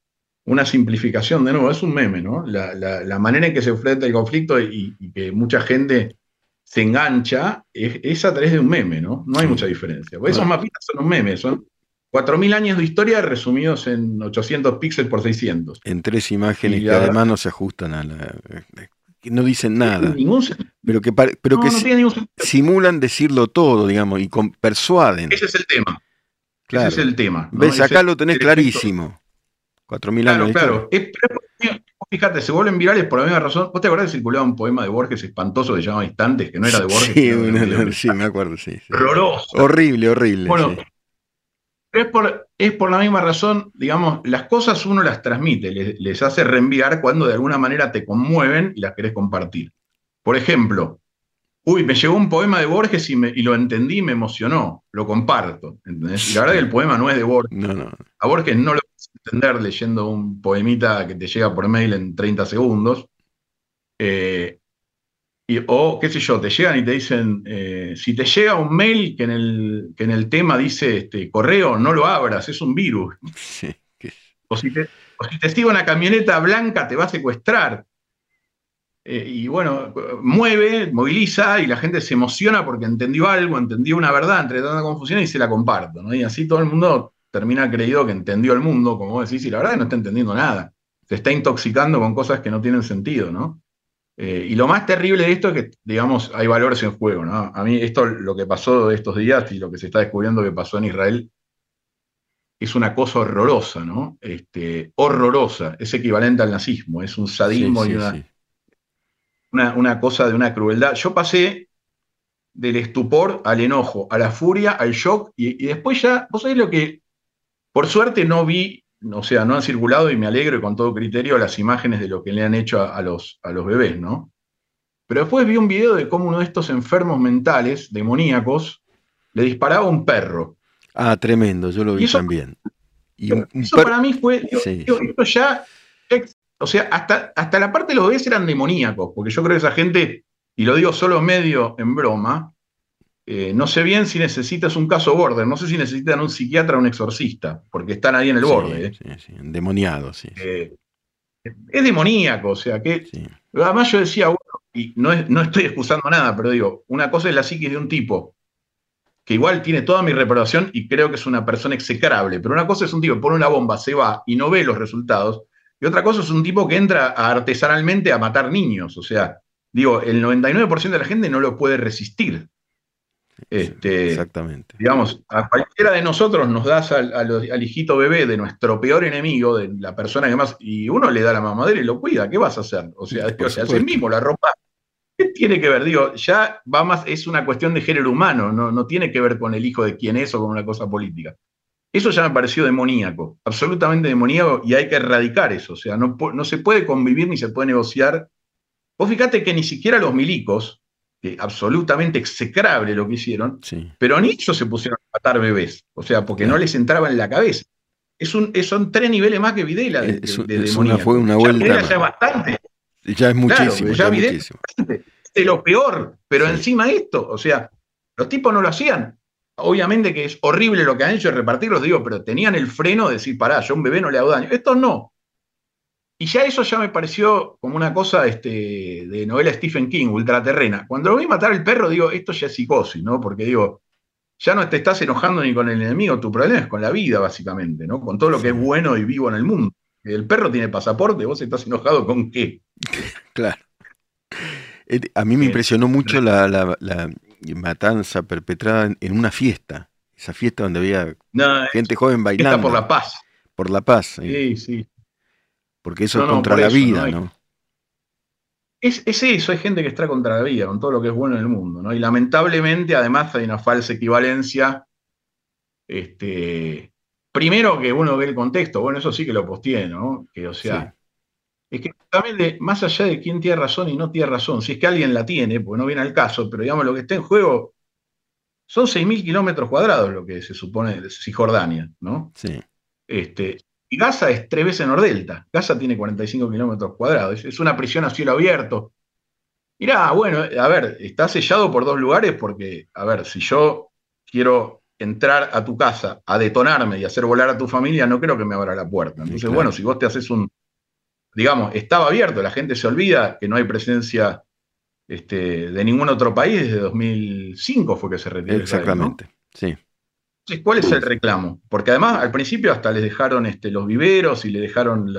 una simplificación, de nuevo, es un meme, ¿no? La, manera en que se enfrenta el conflicto y, que mucha gente se engancha es, a través de un meme, ¿no? No hay mucha diferencia. esos mapitas son un meme, son 4.000 años de historia resumidos en 800 píxeles por 600. En tres imágenes que además no se ajustan a la... que no dicen nada. pero que, pero que simulan decirlo todo, digamos, y persuaden. Ese es el tema. Ese es el tema. ¿Ves? Acá lo tenés clarísimo. Cuatro mil años. Claro, fíjate, se vuelven virales por la misma razón. ¿Vos te acordás que circulaba un poema de Borges espantoso que se llamaba Instantes, que no era de Borges? Sí, sí me acuerdo, sí. Horrible, horrible. Bueno, es, por, es por la misma razón, digamos, las cosas uno las transmite, les, les hace reenviar cuando de alguna manera te conmueven y las querés compartir. Por ejemplo, uy, me llegó un poema de Borges y, lo entendí y me emocionó, lo comparto. Y la verdad que el poema no es de Borges. A Borges no lo puedes entender leyendo un poemita que te llega por mail en 30 segundos. Eh, o, qué sé yo, te llegan y te dicen, eh, si te llega un mail que en el, que en el tema dice este, correo, no lo abras, es un virus. o, si te, o si te sigue una camioneta blanca, te va a secuestrar. Eh, y bueno, mueve, moviliza y la gente se emociona porque entendió algo, entendió una verdad entre tanta confusión y se la comparto. ¿no? Y así todo el mundo termina creído que entendió el mundo, como vos decís, y la verdad es que no está entendiendo nada. Se está intoxicando con cosas que no tienen sentido, ¿no? Eh, y lo más terrible de esto es que, digamos, hay valores en juego, ¿no? A mí esto, lo que pasó de estos días y lo que se está descubriendo que pasó en Israel, es una cosa horrorosa, ¿no? Este, horrorosa, es equivalente al nazismo, es un sadismo y una, una, cosa de una crueldad. Yo pasé del estupor al enojo, a la furia, al shock, y, y después ya, vos sabés lo que, por suerte no vi o sea, no han circulado y me alegro y con todo criterio las imágenes de lo que le han hecho a, los, a los bebés, ¿no? Pero después vi un video de cómo uno de estos enfermos mentales, demoníacos, le disparaba a un perro. Ah, tremendo, yo lo vi también. Y eso para mí fue, esto ya, o sea, hasta, hasta la parte de los bebés eran demoníacos, porque yo creo que esa gente, y lo digo solo medio en broma, eh, no sé bien si necesitas un caso border, no sé si necesitan un psiquiatra o un exorcista, porque están ahí en el borde. ¿eh? Sí, sí, endemoniado, sí. Eh, es demoníaco, o sea que. Además, yo decía, bueno, y no, no estoy excusando nada, pero digo, una cosa es la psiquis de un tipo que igual tiene toda mi reprobación y creo que es una persona execrable, pero una cosa es un tipo que pone una bomba, se va y no ve los resultados, y otra cosa es un tipo que entra artesanalmente a matar niños, o sea, digo, el 99% de la gente no lo puede resistir. Este, Exactamente. Digamos, a cualquiera de nosotros nos das al, hijito bebé de nuestro peor enemigo, de la persona que más, y uno le da la mamadera y lo cuida, ¿qué vas a hacer? O sea, es el mismo, la ropa. ¿Qué tiene que ver? Digo, ya va más, es una cuestión de género humano, no, no tiene que ver con el hijo de quién es o con una cosa política. Eso ya me pareció demoníaco, absolutamente demoníaco, y hay que erradicar eso. O sea, no, no se puede convivir ni se puede negociar. Vos fíjate que ni siquiera los milicos, absolutamente execrable lo que hicieron, pero ni ellos se pusieron a matar bebés, o sea, porque no les entraba en la cabeza. Es un, son tres niveles más que Videla de, es, una, fue una vuelta. Ya, ya es bastante. Ya es muchísimo. ya, es de lo peor, pero encima esto, o sea, los tipos no lo hacían. Obviamente que es horrible lo que han hecho de repartirlos, digo, pero tenían el freno de decir, pará, yo a un bebé no le hago daño. Estos no. Y ya eso ya me pareció como una cosa este, de novela Stephen King, ultraterrena. Cuando lo vi matar al perro, digo, esto ya es psicosis, ¿no? Porque digo, ya no te estás enojando ni con el enemigo, tu problema es con la vida, básicamente, ¿no? Con todo lo que es bueno y vivo en el mundo. El perro tiene pasaporte, vos estás enojado con qué. [laughs] Claro. Eh, a mí me impresionó mucho la, matanza perpetrada en una fiesta. Esa fiesta donde había gente joven bailando. por la paz. Por la paz. Sí, sí. Porque eso es contra la vida, ¿no? Es, eso, hay gente que está contra la vida, con todo lo que es bueno en el mundo, ¿no? Y lamentablemente, además, hay una falsa equivalencia. Este, primero que uno ve el contexto, bueno, eso sí que lo posteé, ¿no? Que, o sea, es que también más allá de quién tiene razón y no tiene razón, si es que alguien la tiene, porque no viene al caso, pero digamos, lo que está en juego son 6.000 kilómetros cuadrados lo que se supone de Cisjordania, ¿no? Sí. Este, y Gaza es tres veces Nordelta. Gaza tiene 45 kilómetros cuadrados. Es una prisión a cielo abierto. Mirá, bueno, a ver, está sellado por dos lugares porque, a ver, si yo quiero entrar a tu casa a detonarme y hacer volar a tu familia, no creo que me abra la puerta. Entonces, bueno, si vos te haces un, digamos, estaba abierto, la gente se olvida que no hay presencia este, de ningún otro país desde 2005 fue que se retiró. Exactamente, sí. ¿Cuál es el reclamo? Porque además al principio hasta les dejaron este, los viveros y le dejaron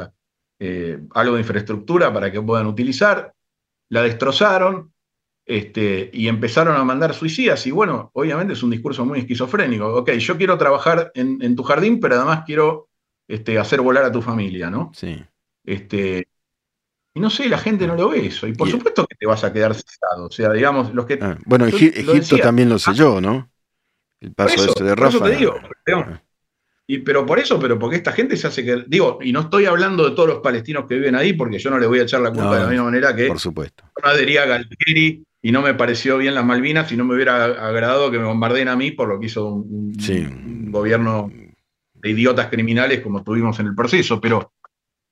eh, algo de infraestructura para que puedan utilizar, la destrozaron este, y empezaron a mandar suicidas. Y bueno, obviamente es un discurso muy esquizofrénico. Ok, yo quiero trabajar en, tu jardín, pero además quiero este, hacer volar a tu familia, ¿no? Sí. Este, y no sé, la gente no lo ve eso. Y por supuesto que te vas a quedar cesado. O sea, digamos, los que. Ah, bueno, Egipto también lo selló, ¿no? El paso ese de Rafa. te digo, y, pero por eso, pero porque esta gente se hace que. Digo, y no estoy hablando de todos los palestinos que viven ahí, porque yo no les voy a echar la culpa de la misma manera que. Por supuesto. No adhería a Galtieri y no me pareció bien las Malvinas y no me hubiera agradado que me bombardeen a mí por lo que hizo un, un gobierno de idiotas criminales como tuvimos en el proceso, pero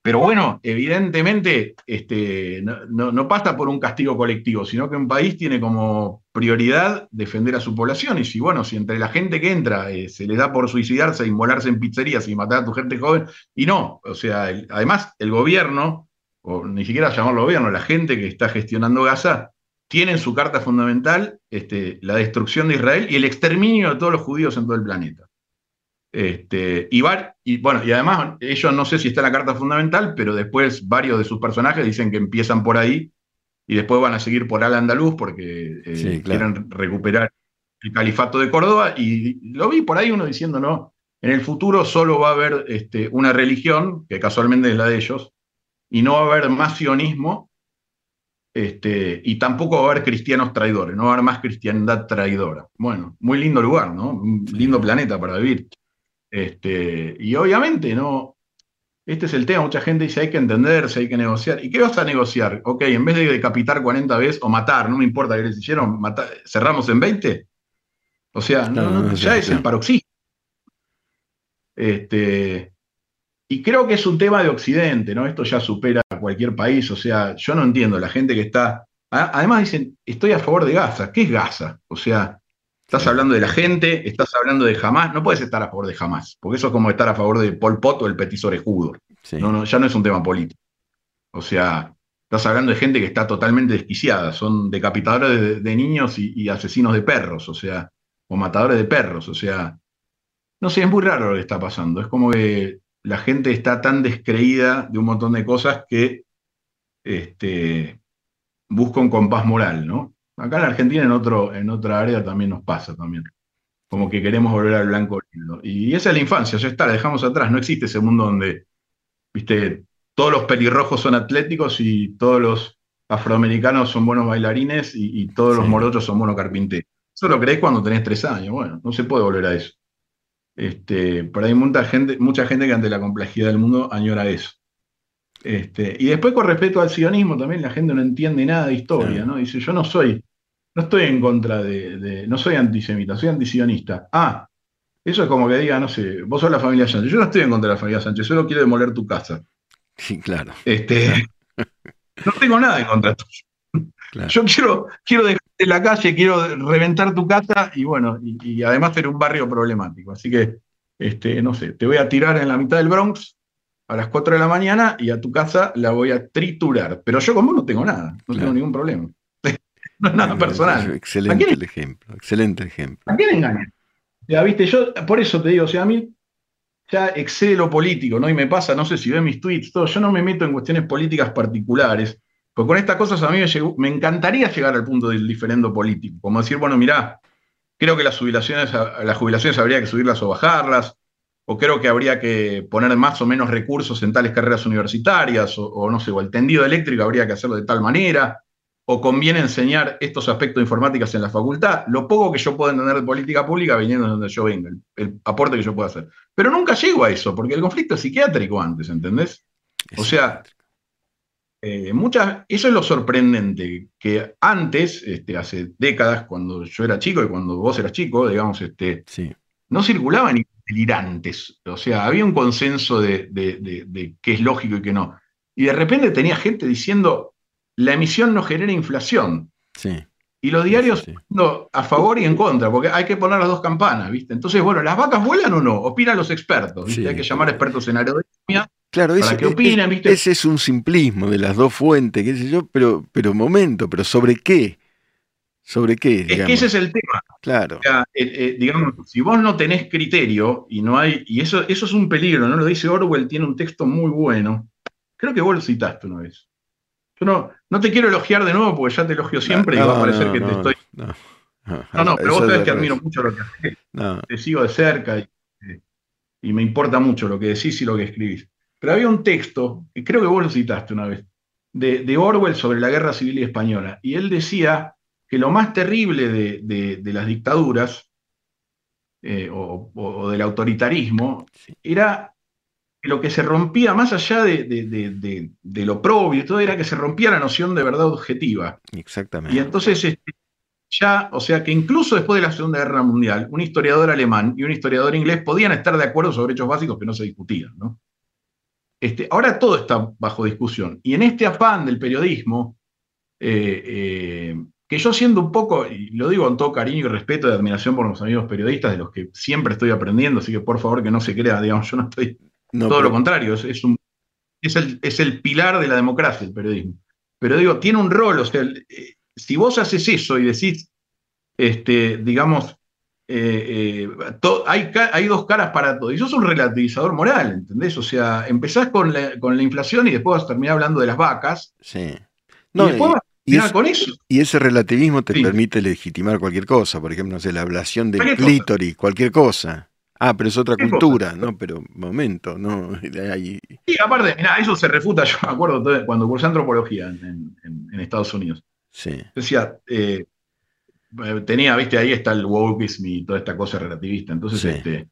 pero bueno, evidentemente este, no, pasa por un castigo colectivo, sino que un país tiene como prioridad defender a su población. Y si, bueno, si entre la gente que entra eh, se le da por suicidarse, inmolarse en pizzerías y matar a tu gente joven, y no, o sea, además el gobierno, o ni siquiera llamarlo gobierno, la gente que está gestionando Gaza, tiene en su carta fundamental este, la destrucción de Israel y el exterminio de todos los judíos en todo el planeta. Este, y, bueno, y además, ellos no sé si está en la carta fundamental, pero después varios de sus personajes dicen que empiezan por ahí y después van a seguir por Al Andaluz porque eh, quieren recuperar el califato de Córdoba. Y lo vi por ahí uno diciendo, no, en el futuro solo va a haber este, una religión, que casualmente es la de ellos, y no va a haber más sionismo, este, y tampoco va a haber cristianos traidores, no va a haber más cristiandad traidora. Bueno, muy lindo lugar, ¿no? Un lindo planeta para vivir. Este, y obviamente, no. Este es el tema. Mucha gente dice hay que entenderse, hay que negociar. ¿Y qué vas a negociar? Ok, en vez de decapitar 40 veces o matar, no me importa qué les hicieron, cerramos en 20. O sea, ya es el paroxismo. Este, y creo que es un tema de Occidente, ¿no? Esto ya supera a cualquier país. O sea, yo no entiendo la gente que está. Además dicen, estoy a favor de Gaza. ¿Qué es Gaza? O sea, Estás hablando de la gente, estás hablando de jamás, no puedes estar a favor de jamás, porque eso es como estar a favor de Pol Pot o el petizor escudo. No, no, ya no es un tema político. O sea, estás hablando de gente que está totalmente desquiciada, son decapitadores de, niños y, asesinos de perros, o sea, o matadores de perros, o sea, no sé, es muy raro lo que está pasando. Es como que la gente está tan descreída de un montón de cosas que este, busca un compás moral, ¿no? Acá en Argentina, en, otro, en otra área, también nos pasa también. Como que queremos volver al blanco Y esa es la infancia, ya está, la dejamos atrás. No existe ese mundo donde, viste, todos los pelirrojos son atléticos y todos los afroamericanos son buenos bailarines y, todos los morochos son buenos carpinteros. Eso lo crees cuando tenés tres años. Bueno, no se puede volver a eso. Este, pero hay mucha gente, mucha gente que ante la complejidad del mundo añora eso. Este, y después con respecto al sionismo también la gente no entiende nada de historia, ¿no? Dice, yo no soy no estoy en contra de, no soy antisemita, soy antisionista. Ah, eso es como que diga, no sé, vos sos la familia Sánchez. Yo no estoy en contra de la familia Sánchez, solo quiero demoler tu casa. Sí, claro. Este, [laughs] no tengo nada en contra tuyo. Yo quiero, quiero dejarte la calle, quiero reventar tu casa y bueno, y, además ser un barrio problemático. Así que, este, no sé, te voy a tirar en la mitad del Bronx a las 4 de la mañana y a tu casa la voy a triturar. Pero yo como no tengo nada, no tengo ningún problema. [laughs] no es nada personal. Excelente el ejemplo, excelente ejemplo. ¿A quién engaña? Ya, viste, yo por eso te digo, o sea, a mí ya excede lo político, ¿no? Y me pasa, no sé si ven mis tweets, todo, yo no me meto en cuestiones políticas particulares, porque con estas cosas a mí me, encantaría llegar al punto del diferendo político, como decir, bueno, mirá, creo que las jubilaciones, las jubilaciones habría que subirlas o bajarlas, o creo que habría que poner más o menos recursos en tales carreras universitarias, o, o no sé, o el tendido eléctrico habría que hacerlo de tal manera, o conviene enseñar estos aspectos de informáticas en la facultad, lo poco que yo puedo entender de política pública viniendo de donde yo vengo, el, aporte que yo puedo hacer. Pero nunca llego a eso, porque el conflicto es psiquiátrico antes, ¿entendés? O sea, eh, muchas, eso es lo sorprendente, que antes, este, hace décadas, cuando yo era chico y cuando vos eras chico, digamos, este, no circulaban delirantes. O sea, había un consenso de, de qué es lógico y qué no. Y de repente tenía gente diciendo, la emisión no genera inflación. Sí. Y los diarios a favor y en contra, porque hay que poner las dos campanas, ¿viste? Entonces, bueno, ¿las vacas vuelan o no? Opinan los expertos, ¿viste? hay que llamar expertos en aerodinámica claro, para que opinen, ¿viste? Ese es un simplismo de las dos fuentes, qué sé yo, pero, pero momento, ¿pero sobre qué? ¿Sobre qué? Es que ese es el tema. Claro. Eh, eh, digamos, si vos no tenés criterio y no hay, y eso, eso es un peligro, ¿no? Lo dice Orwell, tiene un texto muy bueno. Creo que vos lo citaste una vez. Yo no, no te quiero elogiar de nuevo porque ya te elogio siempre y va a parecer que te estoy. No, no, pero vos sabés que admiro mucho lo que haces. Te sigo de cerca y, me importa mucho lo que decís y lo que escribís. Pero había un texto, que creo que vos lo citaste una vez, de, Orwell sobre la guerra civil española. Y él decía que lo más terrible de, las dictaduras eh, o, del autoritarismo era lo que se rompía, más allá de, de, lo propio y todo, era que se rompía la noción de verdad objetiva. Exactamente. Y entonces este, ya, o sea que incluso después de la Segunda Guerra Mundial, un historiador alemán y un historiador inglés podían estar de acuerdo sobre hechos básicos que no se discutían. ¿no? Este, ahora todo está bajo discusión. Y en este afán del periodismo, eh, eh, que yo siendo un poco, y lo digo con todo cariño y respeto y admiración por los amigos periodistas, de los que siempre estoy aprendiendo, así que por favor que no se crea, digamos, yo no estoy todo lo contrario, es, un, es, el, es, el, pilar de la democracia el periodismo. Pero digo, tiene un rol, o sea, eh, si vos haces eso y decís, este, digamos, eh, eh, hay, hay, dos caras para todo, y sos un relativizador moral, ¿entendés? O sea, empezás con la, con la inflación y después vas a terminar hablando de las vacas. Sí. No, y después vas a terminar con eso. Y ese relativismo te permite legitimar cualquier cosa, por ejemplo, no sé, la ablación del clítoris, cualquier cosa. Ah, pero es otra cultura, ¿no? Pero momento, ¿no? [laughs] Sí, aparte, mira, eso se refuta, [laughs] yo me acuerdo cuando cursé antropología en, Estados Unidos. Sí. Decía, eh, tenía, viste, ahí está el wokeism y toda esta cosa relativista. Entonces, este,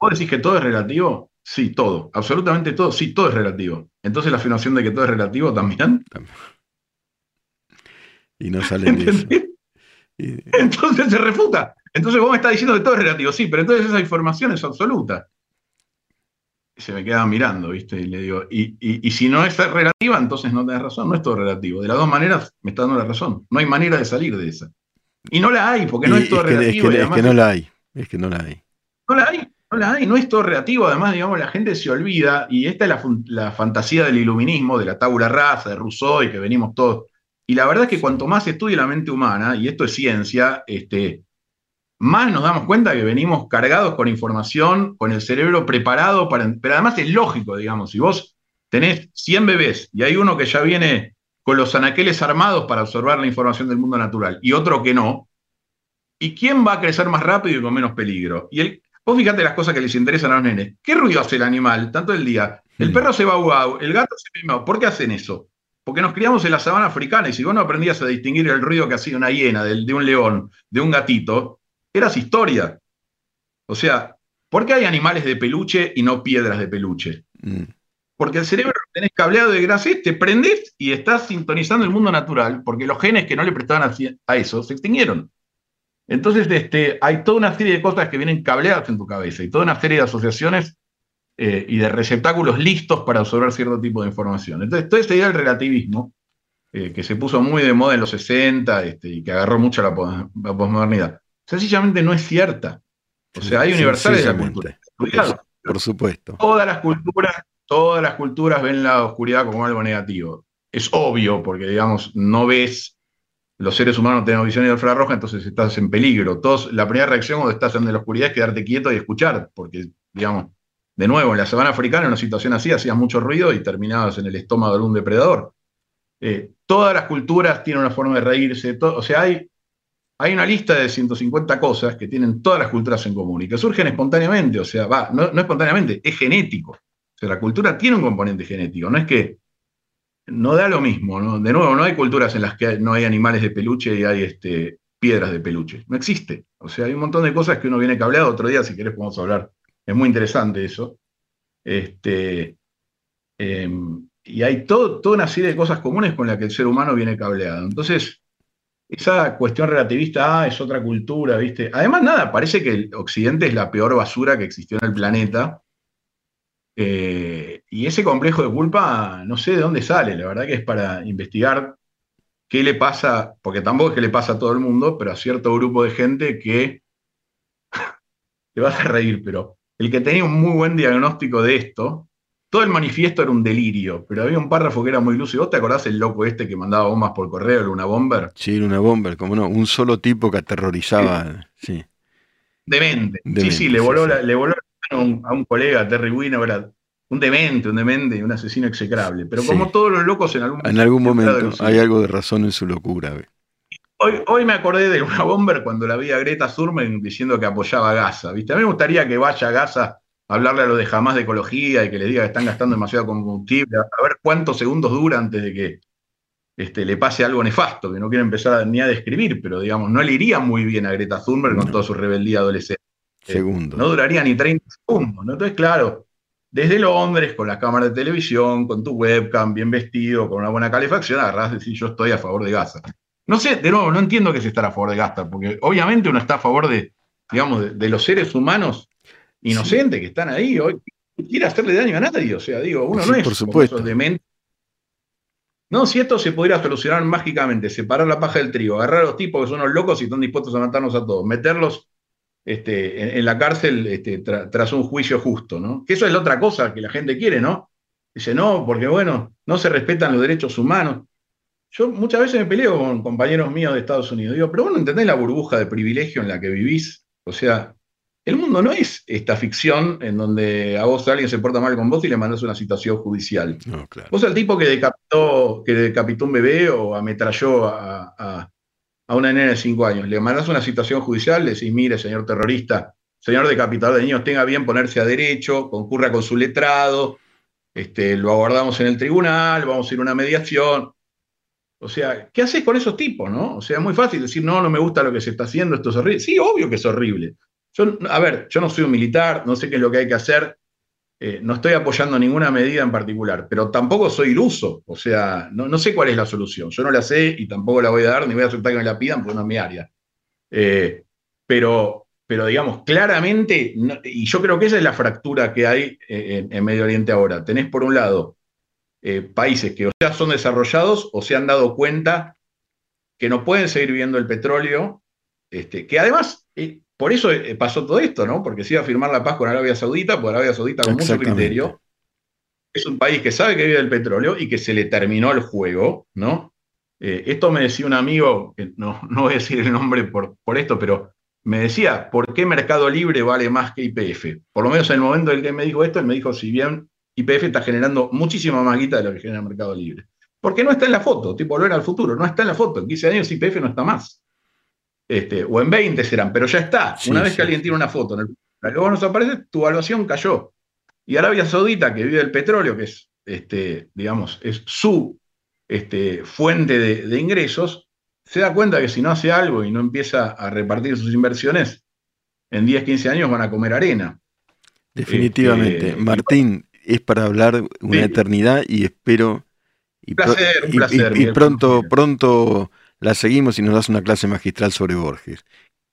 ¿vos decís que todo es relativo? Sí, todo. Absolutamente todo. Sí, todo es relativo. Entonces la afirmación de que todo es relativo también. Y no [laughs] sale de eso. Entonces se refuta. Entonces vos me estás diciendo que todo es relativo, sí, pero entonces esa información es absoluta. Y se me queda mirando, ¿viste? Y le digo, y, si no es relativa, entonces no tenés razón, no es todo relativo. De las dos maneras me está dando la razón. No hay manera de salir de esa. Y no la hay, porque no es todo relativo. Es que, no la hay, es que no la hay. No la hay, no la hay, no es todo relativo. Además, digamos, la gente se olvida, y esta es la, la fantasía del iluminismo, de la tabula rasa, de Rousseau, y que venimos todos. Y la verdad es que cuanto más estudia la mente humana, y esto es ciencia, este, más nos damos cuenta que venimos cargados con información, con el cerebro preparado para... Pero además es lógico, digamos, si vos tenés 100 bebés y hay uno que ya viene con los anaqueles armados para absorber la información del mundo natural y otro que no, ¿y quién va a crecer más rápido y con menos peligro? Y el, vos fíjate las cosas que les interesan a los nenes. ¿Qué ruido hace el animal tanto el día? El perro se va guau, el gato se va ¿Por qué hacen eso? Porque nos criamos en la sabana africana y si vos no aprendías a distinguir el ruido que hacía una hiena, de un león, de un gatito, eras historia. O sea, ¿por qué hay animales de peluche y no piedras de peluche? Mm. Porque el cerebro lo tenés cableado de grasa, te prendés y estás sintonizando el mundo natural, porque los genes que no le prestaban a, eso se extinguieron. Entonces, este, hay toda una serie de cosas que vienen cableadas en tu cabeza y toda una serie de asociaciones eh, y de receptáculos listos para absorber cierto tipo de información. Entonces, toda esta idea del relativismo, eh, que se puso muy de moda en los 60 este, y que agarró mucho la, la posmodernidad, sencillamente no es cierta. O sea, hay universales de la cultura. Por, supuesto. Todas las culturas, todas las culturas ven la oscuridad como algo negativo. Es obvio, porque digamos, no ves, los seres humanos tenemos visión de infrarroja, entonces estás en peligro. Todos, la primera reacción cuando estás en la oscuridad es quedarte quieto y escuchar, porque, digamos, de nuevo, en la sabana africana, en una situación así, hacías mucho ruido y terminabas en el estómago de algún depredador. Eh, todas las culturas tienen una forma de reírse, o sea, hay hay una lista de 150 cosas que tienen todas las culturas en común y que surgen espontáneamente, o sea, va, no, espontáneamente, es genético. O sea, la cultura tiene un componente genético, no es que no da lo mismo, ¿no? De nuevo, no hay culturas en las que no hay animales de peluche y hay este, piedras de peluche. No existe. O sea, hay un montón de cosas que uno viene cableado. Otro día, si querés, podemos hablar. Es muy interesante eso. Este, em, y hay toda una serie de cosas comunes con las que el ser humano viene cableado. Entonces, esa cuestión relativista, ah, es otra cultura, ¿viste? Además, nada, parece que el Occidente es la peor basura que existió en el planeta. Eh, y ese complejo de culpa, no sé de dónde sale, la verdad que es para investigar qué le pasa, porque tampoco es que le pasa a todo el mundo, pero a cierto grupo de gente que, [laughs] te vas a reír, pero el que tenía un muy buen diagnóstico de esto, todo el manifiesto era un delirio, pero había un párrafo que era muy lúcido. ¿Vos te acordás el loco este que mandaba bombas por correo, Luna Bomber? Sí, Luna Bomber, como no, un solo tipo que aterrorizaba, sí. Demente. sí, sí, le voló, le voló a, un, a un colega, Terry Wino, era un demente, un demente, un asesino execrable. Pero como todos los locos en algún momento. En algún momento hay algo de razón en su locura. Hoy, hoy, me acordé de Luna Bomber cuando la vi a Greta Thunberg diciendo que apoyaba a Gaza. ¿viste? A mí me gustaría que vaya a Gaza hablarle a lo de jamás de ecología y que le diga que están gastando demasiado combustible, a ver cuántos segundos dura antes de que este, le pase algo nefasto, que no quiere empezar ni a describir, pero digamos, no le iría muy bien a Greta Thunberg con toda su rebeldía adolescente. Segundo. No duraría ni 30 segundos. Entonces, claro, desde Londres, con la cámara de televisión, con tu webcam, bien vestido, con una buena calefacción, agarrás y decís, yo estoy a favor de Gaza. No sé, de nuevo, no entiendo que se estar a favor de Gaza, porque obviamente uno está a favor de, digamos, de, los seres humanos inocentes que están ahí, hoy quiere hacerle daño a nadie, o sea, digo, uno no es por supuesto. demente. No, si esto se pudiera solucionar mágicamente, separar la paja del trigo, agarrar a los tipos que son los locos y están dispuestos a matarnos a todos, meterlos este, en, la cárcel este, tras un juicio justo, ¿no? Que eso es la otra cosa que la gente quiere, ¿no? Dice, no, porque bueno, no se respetan los derechos humanos. Yo muchas veces me peleo con compañeros míos de Estados Unidos. Digo, pero vos no entendés la burbuja de privilegio en la que vivís. O sea, el mundo no es esta ficción en donde a vos alguien se porta mal con vos y le mandás una situación judicial. No, claro. Vos el tipo que decapitó, que decapitó un bebé o ametralló a, a una nena de 5 años, le mandas una situación judicial, le decís, mire, señor terrorista, señor decapitador de niños, tenga bien ponerse a derecho, concurra con su letrado, este, lo aguardamos en el tribunal, vamos a ir a una mediación. O sea, ¿qué haces con esos tipos, no? O sea, es muy fácil decir, no, no me gusta lo que se está haciendo, esto es horrible. Sí, obvio que es horrible. A ver, yo no soy un militar, no sé qué es lo que hay que hacer, eh, no estoy apoyando ninguna medida en particular, pero tampoco soy iluso, o sea, no, sé cuál es la solución. Yo no la sé y tampoco la voy a dar, ni voy a aceptar que me la pidan porque no es mi área. Eh, pero, pero digamos, claramente, y yo creo que esa es la fractura que hay eh, en, Medio Oriente ahora. Tenés por un lado países que o sea son desarrollados o se han dado cuenta que no pueden seguir viviendo el petróleo, este, que además por eso eh, pasó todo esto, ¿no? Porque se iba a firmar la paz con Arabia Saudita, por Arabia Saudita con mucho criterio. Es un país que sabe que vive del petróleo y que se le terminó el juego, ¿no? Eh, esto me decía un amigo, que no, [laughs] no voy a decir el nombre por, por esto, pero me decía, ¿por qué Mercado Libre vale más que IPF? Por lo menos en el momento en el que me dijo esto, él me dijo, si bien IPF está generando muchísima más guita de lo que genera Mercado Libre. Porque no está en la foto, tipo volver al futuro, no está en la foto. En 15 años IPF no está más. Este, o en 20 serán, pero ya está. una vez que alguien tiene una foto en el luego nos aparece, tu evaluación cayó. Y Arabia Saudita, que vive del petróleo, que es, este, digamos, es su este, fuente de, ingresos, se da cuenta que si no hace algo y no empieza a repartir sus inversiones, en 10, 15 años van a comer arena. Definitivamente. Este, Martín, es para hablar una eternidad y espero... Y, placer, un placer, y pronto, pronto la seguimos y nos das una clase magistral sobre Borges,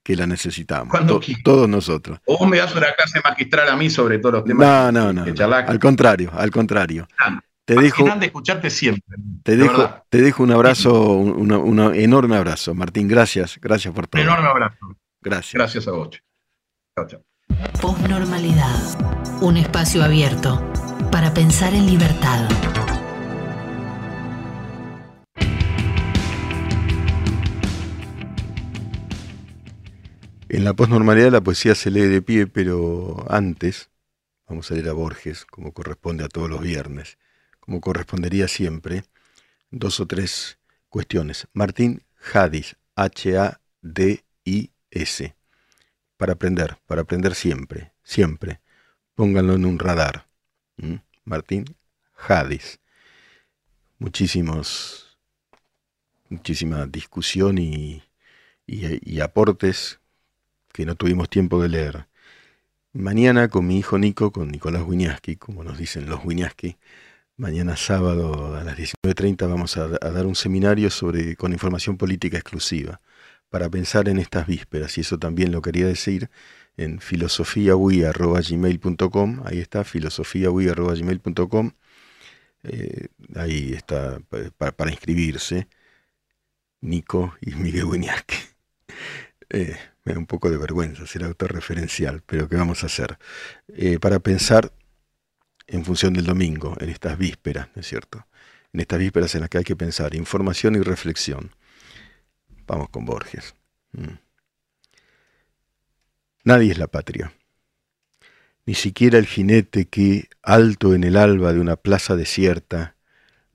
que la necesitamos. todos nosotros. O me das una clase magistral a mí sobre todos los temas. No, no, no. Al contrario, al contrario. te dejo, de escucharte siempre. Te dejo, te dejo un abrazo, un enorme abrazo, Martín. Gracias, gracias por todo. Un enorme abrazo. Gracias. Gracias a vos. Chao, chao. Postnormalidad. Un espacio abierto para pensar en libertad. En la posnormalidad la poesía se lee de pie, pero antes vamos a leer a Borges, como corresponde a todos los viernes, como correspondería siempre, dos o tres cuestiones. Martín Hadis, H-A-D-I-S, para aprender, para aprender siempre, siempre. Pónganlo en un radar. Martín Hadis. Muchísimos, muchísima discusión y, y aportes que no tuvimos tiempo de leer. Mañana con mi hijo Nico, con Nicolás Wiñaski, como nos dicen los Wiñaski, mañana sábado a las 19.30 vamos a, dar un seminario sobre, con información política exclusiva, para pensar en estas vísperas, y eso también lo quería decir en filosofiaui.gmail.com, ahí está, filosofiaui.gmail.com, eh, ahí está para, inscribirse, Nico y Miguel Wiñaski. [laughs] Eh, un poco de vergüenza ser autorreferencial, pero ¿qué vamos a hacer? Eh, para pensar en función del domingo, en estas vísperas, ¿no es cierto? En estas vísperas en las que hay que pensar información y reflexión. Vamos con Borges. Mm. Nadie es la patria. Ni siquiera el jinete que, alto en el alba de una plaza desierta,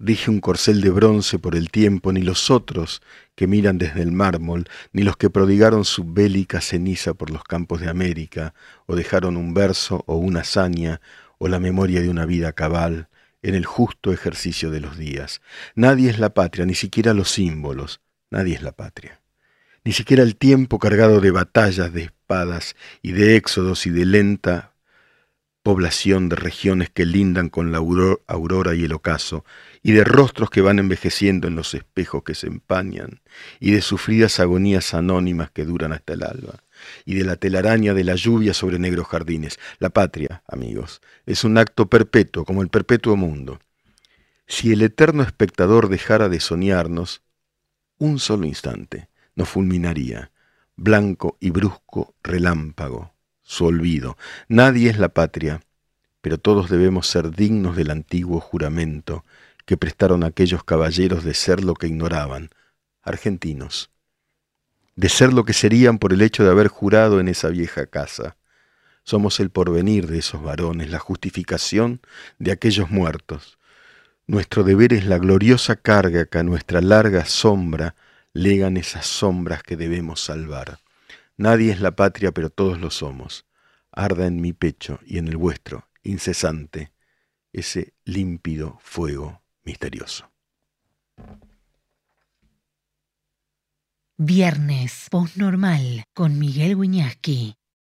rige un corcel de bronce por el tiempo, ni los otros que miran desde el mármol, ni los que prodigaron su bélica ceniza por los campos de América, o dejaron un verso o una hazaña, o la memoria de una vida cabal, en el justo ejercicio de los días. Nadie es la patria, ni siquiera los símbolos, nadie es la patria. Ni siquiera el tiempo cargado de batallas, de espadas y de éxodos y de lenta población de regiones que lindan con la aurora y el ocaso, y de rostros que van envejeciendo en los espejos que se empañan, y de sufridas agonías anónimas que duran hasta el alba, y de la telaraña de la lluvia sobre negros jardines. La patria, amigos, es un acto perpetuo, como el perpetuo mundo. Si el eterno espectador dejara de soñarnos, un solo instante nos fulminaría, blanco y brusco relámpago, su olvido. Nadie es la patria, pero todos debemos ser dignos del antiguo juramento que prestaron aquellos caballeros de ser lo que ignoraban, argentinos, de ser lo que serían por el hecho de haber jurado en esa vieja casa. Somos el porvenir de esos varones, la justificación de aquellos muertos. Nuestro deber es la gloriosa carga que a nuestra larga sombra legan esas sombras que debemos salvar. Nadie es la patria, pero todos lo somos. Arda en mi pecho y en el vuestro, incesante, ese límpido fuego misterioso. Viernes Postnormal con Miguel Wiñaski.